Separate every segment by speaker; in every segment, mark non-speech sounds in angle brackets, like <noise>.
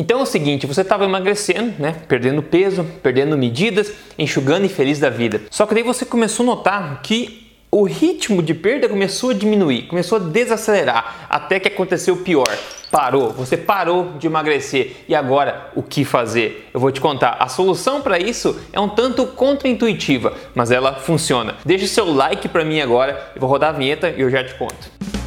Speaker 1: Então é o seguinte, você estava emagrecendo, né? Perdendo peso, perdendo medidas, enxugando e feliz da vida. Só que daí você começou a notar que o ritmo de perda começou a diminuir, começou a desacelerar, até que aconteceu o pior. Parou, você parou de emagrecer e agora o que fazer? Eu vou te contar. A solução para isso é um tanto contraintuitiva, mas ela funciona. Deixe seu like para mim agora, eu vou rodar a vinheta e eu já te conto.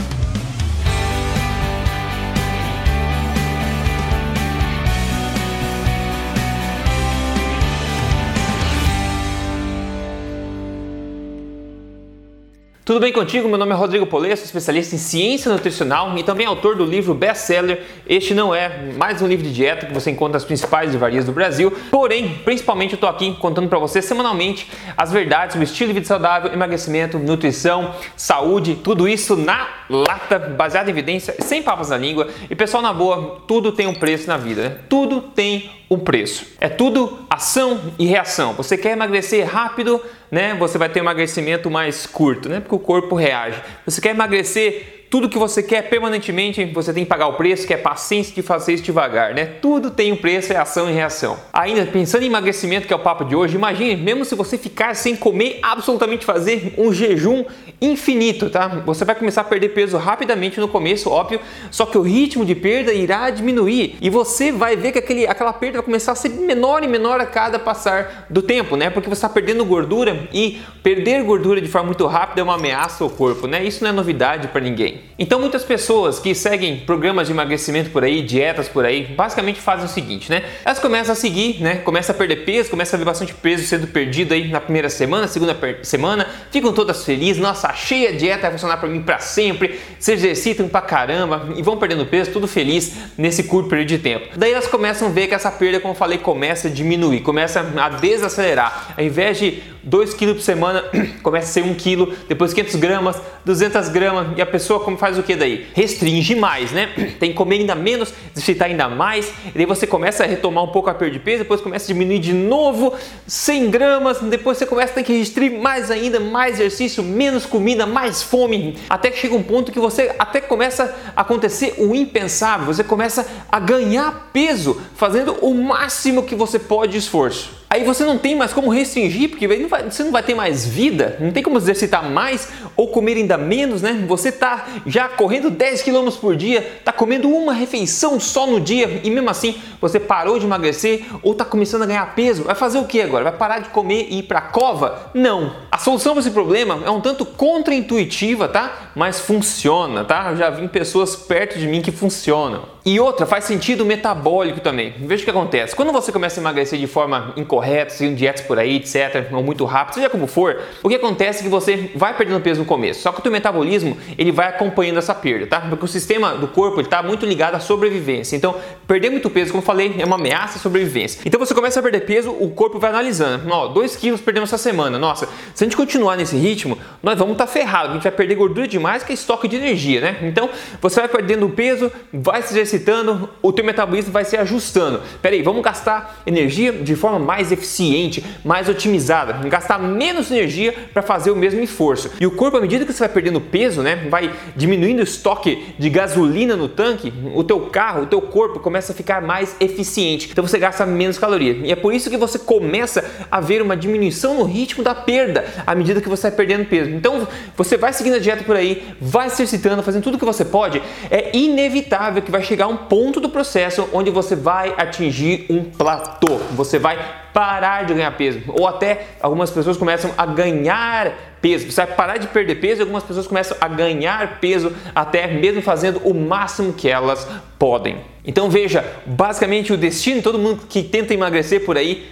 Speaker 1: Tudo bem contigo? Meu nome é Rodrigo Polê, sou especialista em ciência nutricional e também autor do livro best-seller Este Não É, mais um livro de dieta que você encontra nas principais livrarias do Brasil. Porém, principalmente eu estou aqui contando para você semanalmente as verdades sobre estilo de vida saudável, emagrecimento, nutrição, saúde, tudo isso na lata, baseado em evidência, sem papas na língua. E pessoal, na boa, tudo tem um preço na vida, né? Tudo tem um preço. É tudo ação e reação. Você quer emagrecer rápido, né? Você vai ter um emagrecimento mais curto, né? Porque o corpo reage. Você quer emagrecer tudo que você quer permanentemente, você tem que pagar o preço, que é paciência de fazer isso devagar, né? Tudo tem um preço, é ação e reação. Ainda pensando em emagrecimento, que é o papo de hoje, imagine, mesmo se você ficar sem comer, absolutamente fazer um jejum infinito, tá? Você vai começar a perder peso rapidamente no começo, óbvio, só que o ritmo de perda irá diminuir e você vai ver que aquele, aquela perda vai começar a ser menor e menor a cada passar do tempo, né? Porque você está perdendo gordura e perder gordura de forma muito rápida é uma ameaça ao corpo, né? Isso não é novidade para ninguém. Então muitas pessoas que seguem programas de emagrecimento por aí, dietas por aí, basicamente fazem o seguinte, né? Elas começam a seguir, né? Começam a perder peso, começam a ver bastante peso sendo perdido aí na primeira semana, segunda semana, ficam todas felizes, nossa, achei a dieta vai funcionar para mim para sempre, se exercitam pra caramba e vão perdendo peso, tudo feliz nesse curto período de tempo. Daí elas começam a ver que essa perda, como eu falei, começa a diminuir, começa a desacelerar. Ao invés de 2 kg por semana, <clears throat> começa a ser 1 kg, depois 500 gramas, 200 gramas e a pessoa como faz o que daí? Restringe mais, né? <clears throat> Tem que comer ainda menos, exercitar ainda mais, e daí você começa a retomar um pouco a perda de peso, depois começa a diminuir de novo 100 gramas, depois você começa a ter que restringir mais ainda, mais exercício, menos comida, mais fome, até que chega um ponto que você até começa a acontecer o impensável, você começa a ganhar peso fazendo o máximo que você pode de esforço. Aí você não tem mais como restringir, porque você não vai ter mais vida, não tem como exercitar mais ou comer ainda menos, né? Você está já correndo 10 km por dia, está comendo uma refeição só no dia e mesmo assim você parou de emagrecer ou está começando a ganhar peso. Vai fazer o que agora? Vai parar de comer e ir para a cova? Não. A solução para esse problema é um tanto contraintuitiva, tá? Mas funciona, tá? Eu já vi pessoas perto de mim que funcionam. E outra, faz sentido metabólico também. Veja o que acontece. Quando você começa a emagrecer de forma incorreta, seguindo dietas por aí, etc., ou muito rápido, seja como for, o que acontece é que você vai perdendo peso no começo. Só que o teu metabolismo, ele vai acompanhando essa perda, tá? Porque o sistema do corpo, está muito ligado à sobrevivência. Então, perder muito peso, como falei, é uma ameaça à sobrevivência. Então, você começa a perder peso, o corpo vai analisando. Ó, 2 quilos perdemos essa semana. Nossa, se a gente continuar nesse ritmo, nós vamos estar tá ferrados. A gente vai perder gordura demais, que é estoque de energia, né? Então, você vai perdendo peso, vai se exercitando, o teu metabolismo vai se ajustando. Peraí, vamos gastar energia de forma mais eficiente, mais otimizada, gastar menos energia para fazer o mesmo esforço. E o corpo, à medida que você vai perdendo peso, né, vai diminuindo o estoque de gasolina no tanque, o teu carro, o teu corpo começa a ficar mais eficiente. Então você gasta menos caloria. E é por isso que você começa a ver uma diminuição no ritmo da perda à medida que você vai perdendo peso. Então você vai seguindo a dieta por aí, vai se exercitando, fazendo tudo que você pode, é inevitável que vai chegar um ponto do processo onde você vai atingir um platô. Você vai parar de ganhar peso, ou até algumas pessoas começam a ganhar peso. Você vai parar de perder peso e algumas pessoas começam a ganhar peso até mesmo fazendo o máximo que elas podem. Então veja, basicamente o destino de todo mundo que tenta emagrecer por aí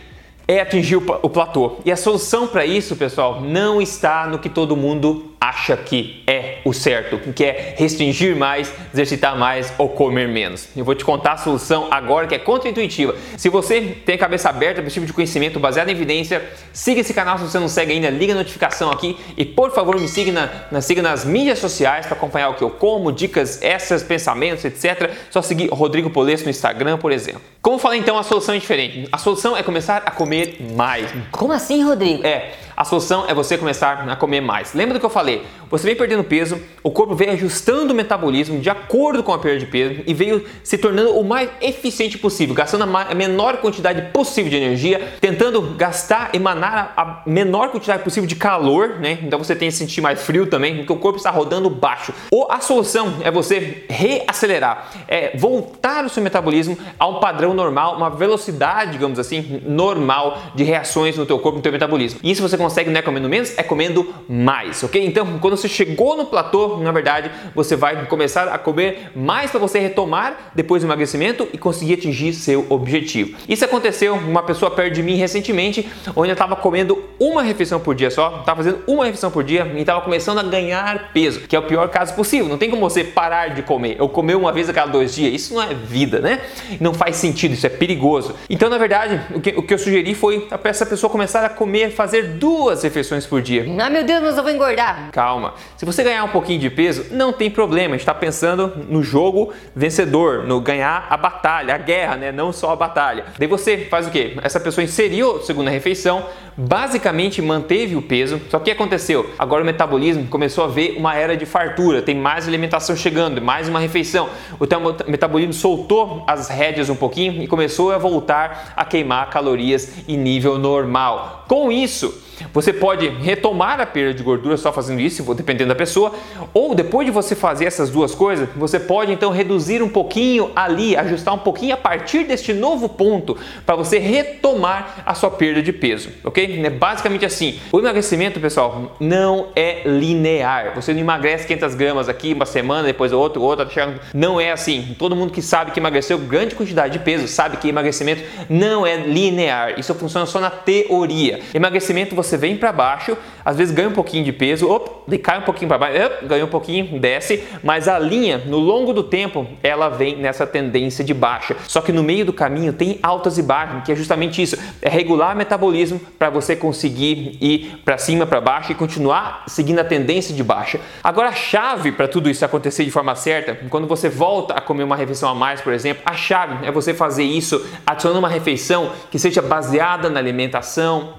Speaker 1: é atingir o platô. E a solução para isso, pessoal, não está no que todo mundo acha que é o certo, que é restringir mais, exercitar mais ou comer menos. Eu vou te contar a solução agora que é contra-intuitiva. Se você tem a cabeça aberta para esse tipo de conhecimento baseado em evidência, siga esse canal se você não segue ainda, liga a notificação aqui e por favor me siga, na, na siga nas mídias sociais para acompanhar o que eu como, dicas, essas, pensamentos, etc. Só seguir Rodrigo Polesso no Instagram, por exemplo. Como falei então, a solução é diferente. A solução é começar a comer mais.
Speaker 2: Como assim, Rodrigo?
Speaker 1: É, a solução é você começar a comer mais. Lembra do que eu falei, você vem perdendo peso, o corpo vem ajustando o metabolismo de acordo com a perda de peso e veio se tornando o mais eficiente possível, gastando a menor quantidade possível de energia, tentando gastar, emanar a menor quantidade possível de calor, né? Então você tem que sentir mais frio também, porque o corpo está rodando baixo. Ou a solução é você reacelerar, é voltar o seu metabolismo a um padrão normal, uma velocidade, digamos assim, normal de reações no teu corpo, no teu metabolismo. Isso você consegue não é comendo menos, é comendo mais, ok? Então, quando você chegou no platô, na verdade, você vai começar a comer mais para você retomar depois do emagrecimento e conseguir atingir seu objetivo. Isso aconteceu uma pessoa perto de mim recentemente, onde eu estava comendo uma refeição por dia só, estava fazendo uma refeição por dia e estava começando a ganhar peso, que é o pior caso possível. Não tem como você parar de comer ou comer uma vez a cada dois dias. Isso não é vida, né? Não faz sentido, isso é perigoso. Então, na verdade, o que, o que eu sugeri foi para essa pessoa começar a comer, fazer duas refeições por dia.
Speaker 2: Ah, meu Deus, mas eu vou engordar.
Speaker 1: Calma. Se você ganhar um pouquinho de peso, não tem problema. A gente está pensando no jogo vencedor, no ganhar a batalha, a guerra, né? Não só a batalha. Daí você faz o quê? Essa pessoa inseriu a segunda refeição, basicamente manteve o peso. Só que o que aconteceu? Agora o metabolismo começou a ver uma era de fartura, tem mais alimentação chegando, mais uma refeição. O teu metabolismo soltou as rédeas um pouquinho e começou a voltar a queimar calorias em nível normal. Com isso, você pode retomar a perda de gordura só fazendo isso, dependendo da pessoa, ou depois de você fazer essas duas coisas, você pode então reduzir um pouquinho ali, ajustar um pouquinho a partir deste novo ponto para você retomar a sua perda de peso, ok? É basicamente assim. O emagrecimento, pessoal, não é linear. Você não emagrece 500 gramas aqui uma semana, depois outro, outra, não é assim. Todo mundo que sabe que emagreceu grande quantidade de peso sabe que emagrecimento não é linear. Isso funciona só na teoria. Emagrecimento você você vem para baixo, às vezes ganha um pouquinho de peso, op, cai um pouquinho para baixo, ganha um pouquinho, desce, mas a linha, no longo do tempo, ela vem nessa tendência de baixa. Só que no meio do caminho tem altas e baixas, que é justamente isso, é regular o metabolismo para você conseguir ir para cima, para baixo e continuar seguindo a tendência de baixa. Agora a chave para tudo isso acontecer de forma certa, quando você volta a comer uma refeição a mais, por exemplo, a chave é você fazer isso adicionando uma refeição que seja baseada na alimentação,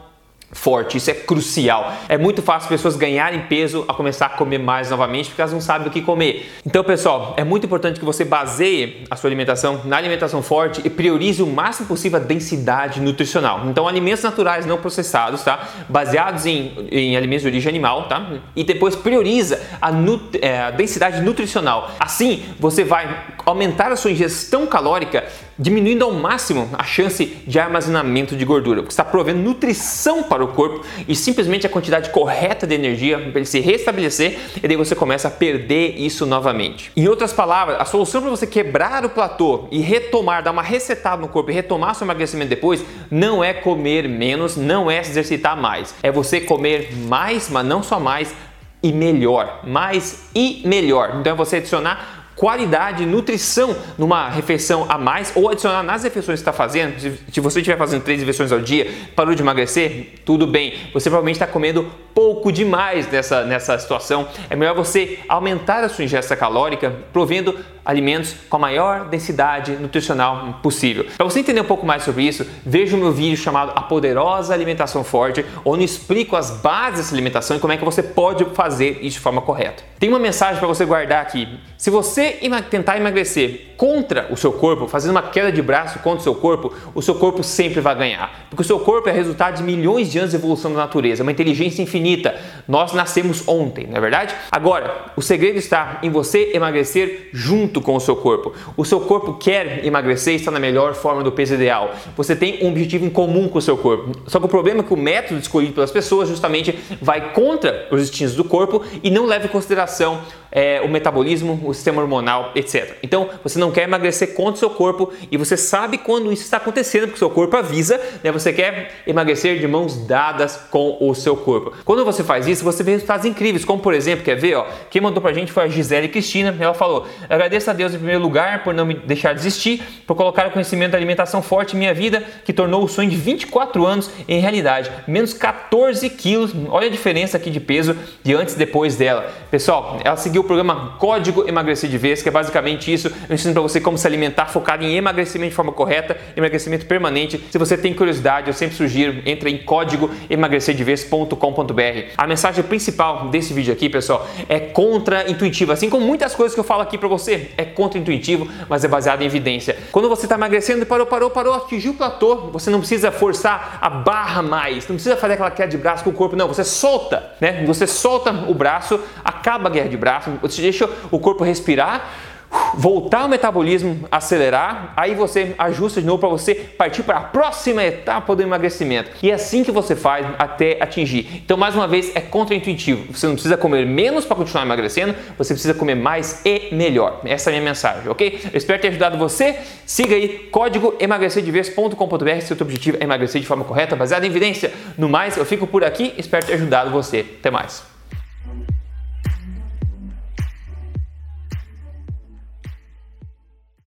Speaker 1: forte. Isso é crucial. É muito fácil pessoas ganharem peso a começar a comer mais novamente porque elas não sabem o que comer. Então, pessoal, é muito importante que você baseie a sua alimentação na alimentação forte e priorize o máximo possível a densidade nutricional. Então, alimentos naturais não processados, tá? Baseados em, em alimentos de origem animal, tá? E depois prioriza a, nut é, a densidade nutricional. Assim, você vai aumentar a sua ingestão calórica diminuindo ao máximo a chance de armazenamento de gordura, porque está provendo nutrição para o corpo e simplesmente a quantidade correta de energia para ele se restabelecer e daí você começa a perder isso novamente. Em outras palavras, a solução para você quebrar o platô e retomar, dar uma resetada no corpo e retomar seu emagrecimento depois, não é comer menos, não é se exercitar mais, é você comer mais, mas não só mais, e melhor, mais e melhor. Então é você adicionar qualidade, nutrição numa refeição a mais ou adicionar nas refeições que está fazendo. Se, você estiver fazendo três refeições ao dia, parou de emagrecer, tudo bem. Você provavelmente está comendo pouco demais nessa, nessa situação. É melhor você aumentar a sua ingesta calórica, provendo alimentos com a maior densidade nutricional possível. Para você entender um pouco mais sobre isso, veja o meu vídeo chamado A Poderosa Alimentação Forte, onde explico as bases dessa alimentação e como é que você pode fazer isso de forma correta. Tem uma mensagem para você guardar aqui. Se você tentar emagrecer contra o seu corpo, fazendo uma queda de braço contra o seu corpo, o seu corpo sempre vai ganhar. Porque o seu corpo é resultado de milhões de anos de evolução da natureza, uma inteligência infinita. Nós nascemos ontem, não é verdade? Agora, o segredo está em você emagrecer junto com o seu corpo. O seu corpo quer emagrecer e está na melhor forma do peso ideal. Você tem um objetivo em comum com o seu corpo. Só que o problema é que o método escolhido pelas pessoas justamente vai contra os instintos do corpo e não leva em consideração é, o metabolismo, o sistema hormonal, etc. Então você não quer emagrecer contra o seu corpo e você sabe quando isso está acontecendo, porque o seu corpo avisa, né? Você quer emagrecer de mãos dadas com o seu corpo. Quando você faz isso, você vê resultados incríveis, como por exemplo, quer ver, ó, quem mandou pra gente foi a Gisele Cristina, ela falou: agradeço a Deus em primeiro lugar por não me deixar desistir, por colocar o conhecimento da alimentação forte em minha vida, que tornou o sonho de 24 anos em realidade. Menos 14 quilos, olha a diferença aqui de peso de antes e depois dela. Pessoal, ela seguiu o programa Código Emagrecer de vez, que é basicamente isso. Eu ensino para você como se alimentar focado em emagrecimento de forma correta, emagrecimento permanente. Se você tem curiosidade, eu sempre sugiro, entre em código emagrecerdevez.com.br. A mensagem principal desse vídeo aqui, pessoal, é contra-intuitiva. Assim como muitas coisas que eu falo aqui para você, é contra-intuitivo, mas é baseado em evidência. Quando você está emagrecendo, parou, parou, parou, atingiu o platô, você não precisa forçar a barra mais, não precisa fazer aquela queda de braço com o corpo, não, você solta, né? Você solta o braço, acaba a guerra de braço, você deixa o corpo respirar voltar o metabolismo, acelerar, aí você ajusta de novo para você partir para a próxima etapa do emagrecimento. E é assim que você faz até atingir. Então, mais uma vez, é contraintuitivo. Você não precisa comer menos para continuar emagrecendo, você precisa comer mais e melhor. Essa é a minha mensagem, ok? Eu espero ter ajudado você. Siga aí código emagrecerdevez.com.br se o seu objetivo é emagrecer de forma correta, baseada em evidência. No mais, eu fico por aqui, espero ter ajudado você. Até mais.